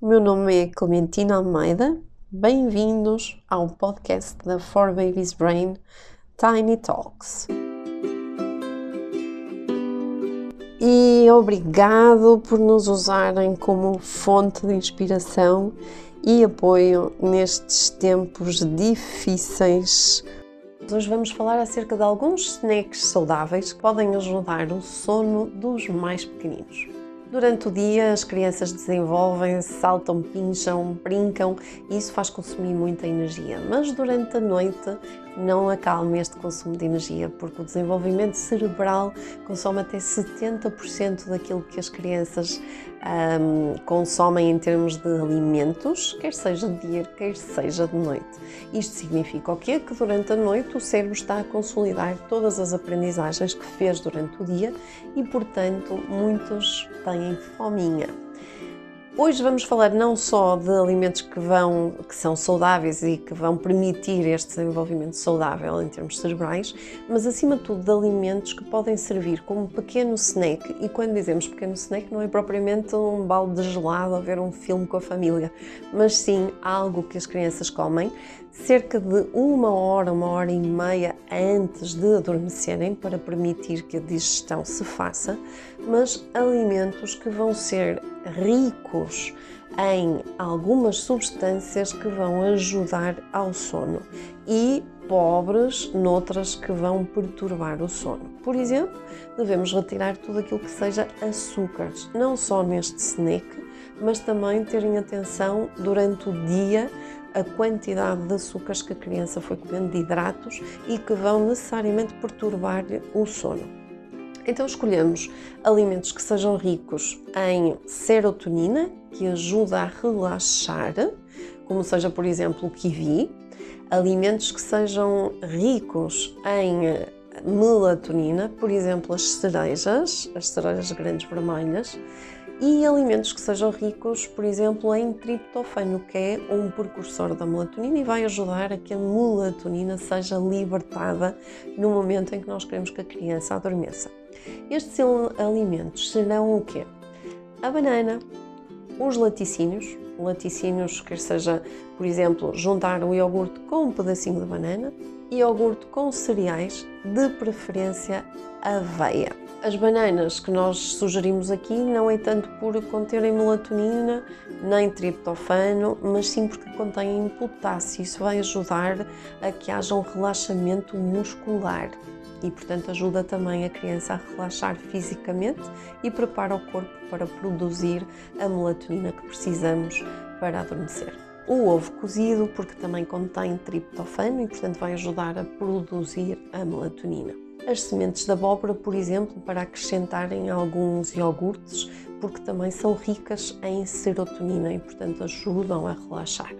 o meu nome é Clementina Almeida. Bem-vindos ao podcast da For Babies Brain Tiny Talks. E obrigado por nos usarem como fonte de inspiração e apoio nestes tempos difíceis. Hoje vamos falar acerca de alguns snacks saudáveis que podem ajudar o sono dos mais pequeninos. Durante o dia, as crianças desenvolvem, saltam, pincham, brincam e isso faz consumir muita energia. Mas durante a noite, não acalme este consumo de energia, porque o desenvolvimento cerebral consome até 70% daquilo que as crianças um, consomem em termos de alimentos, quer seja de dia, quer seja de noite. Isto significa o quê? Que durante a noite o cérebro está a consolidar todas as aprendizagens que fez durante o dia e, portanto, muitos têm fominha. Hoje vamos falar não só de alimentos que vão que são saudáveis e que vão permitir este desenvolvimento saudável em termos cerebrais, mas acima de tudo de alimentos que podem servir como pequeno snack. E quando dizemos pequeno snack, não é propriamente um balde de gelado a ver um filme com a família, mas sim algo que as crianças comem cerca de uma hora, uma hora e meia antes de adormecerem para permitir que a digestão se faça, mas alimentos que vão ser ricos em algumas substâncias que vão ajudar ao sono e pobres noutras que vão perturbar o sono. Por exemplo, devemos retirar tudo aquilo que seja açúcares, não só neste snack, mas também terem atenção durante o dia a quantidade de açúcares que a criança foi comendo, de hidratos e que vão necessariamente perturbar o sono. Então escolhemos alimentos que sejam ricos em serotonina, que ajuda a relaxar, como seja, por exemplo, o kiwi, alimentos que sejam ricos em melatonina, por exemplo, as cerejas, as cerejas grandes vermelhas, e alimentos que sejam ricos, por exemplo, em triptofano, que é um precursor da melatonina e vai ajudar a que a melatonina seja libertada no momento em que nós queremos que a criança adormeça. Estes alimentos serão o quê? A banana, os laticínios, laticínios, quer seja, por exemplo, juntar o iogurte com um pedacinho de banana, iogurte com cereais, de preferência aveia. As bananas que nós sugerimos aqui não é tanto por conterem melatonina nem triptofano, mas sim porque contêm potássio. Isso vai ajudar a que haja um relaxamento muscular e, portanto, ajuda também a criança a relaxar fisicamente e prepara o corpo para produzir a melatonina que precisamos para adormecer. O ovo cozido, porque também contém triptofano e, portanto, vai ajudar a produzir a melatonina as sementes de abóbora, por exemplo, para acrescentarem alguns iogurtes, porque também são ricas em serotonina e, portanto, ajudam a relaxar.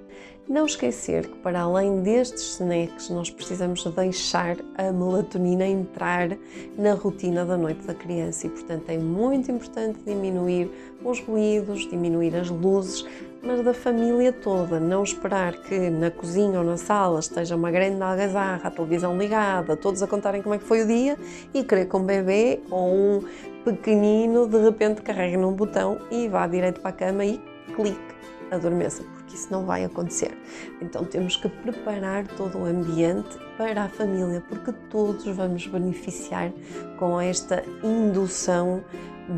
Não esquecer que, para além destes snacks, nós precisamos deixar a melatonina entrar na rotina da noite da criança e, portanto, é muito importante diminuir os ruídos, diminuir as luzes, mas da família toda. Não esperar que na cozinha ou na sala esteja uma grande algazarra, a televisão ligada, todos a contarem como é que foi o dia e querer que um bebê ou um pequenino de repente carregue num botão e vá direito para a cama e clique, adormeça, porque isso não vai acontecer. Então temos que preparar todo o ambiente para a família, porque todos vamos beneficiar com esta indução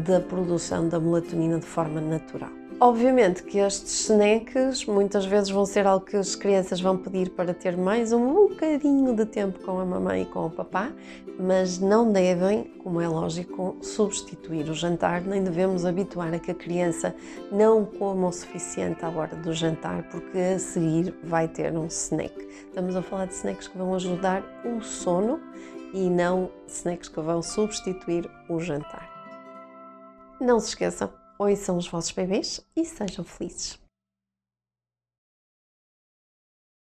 da produção da melatonina de forma natural. Obviamente que estes snacks muitas vezes vão ser algo que as crianças vão pedir para ter mais um bocadinho de tempo com a mamãe e com o papá, mas não devem, como é lógico, substituir o jantar, nem devemos habituar a que a criança não coma o suficiente à hora do jantar, porque a seguir vai ter um snack. Estamos a falar de snacks que vão ajudar o sono e não snacks que vão substituir o jantar. Não se esqueçam, ouçam os vossos bebês e sejam felizes.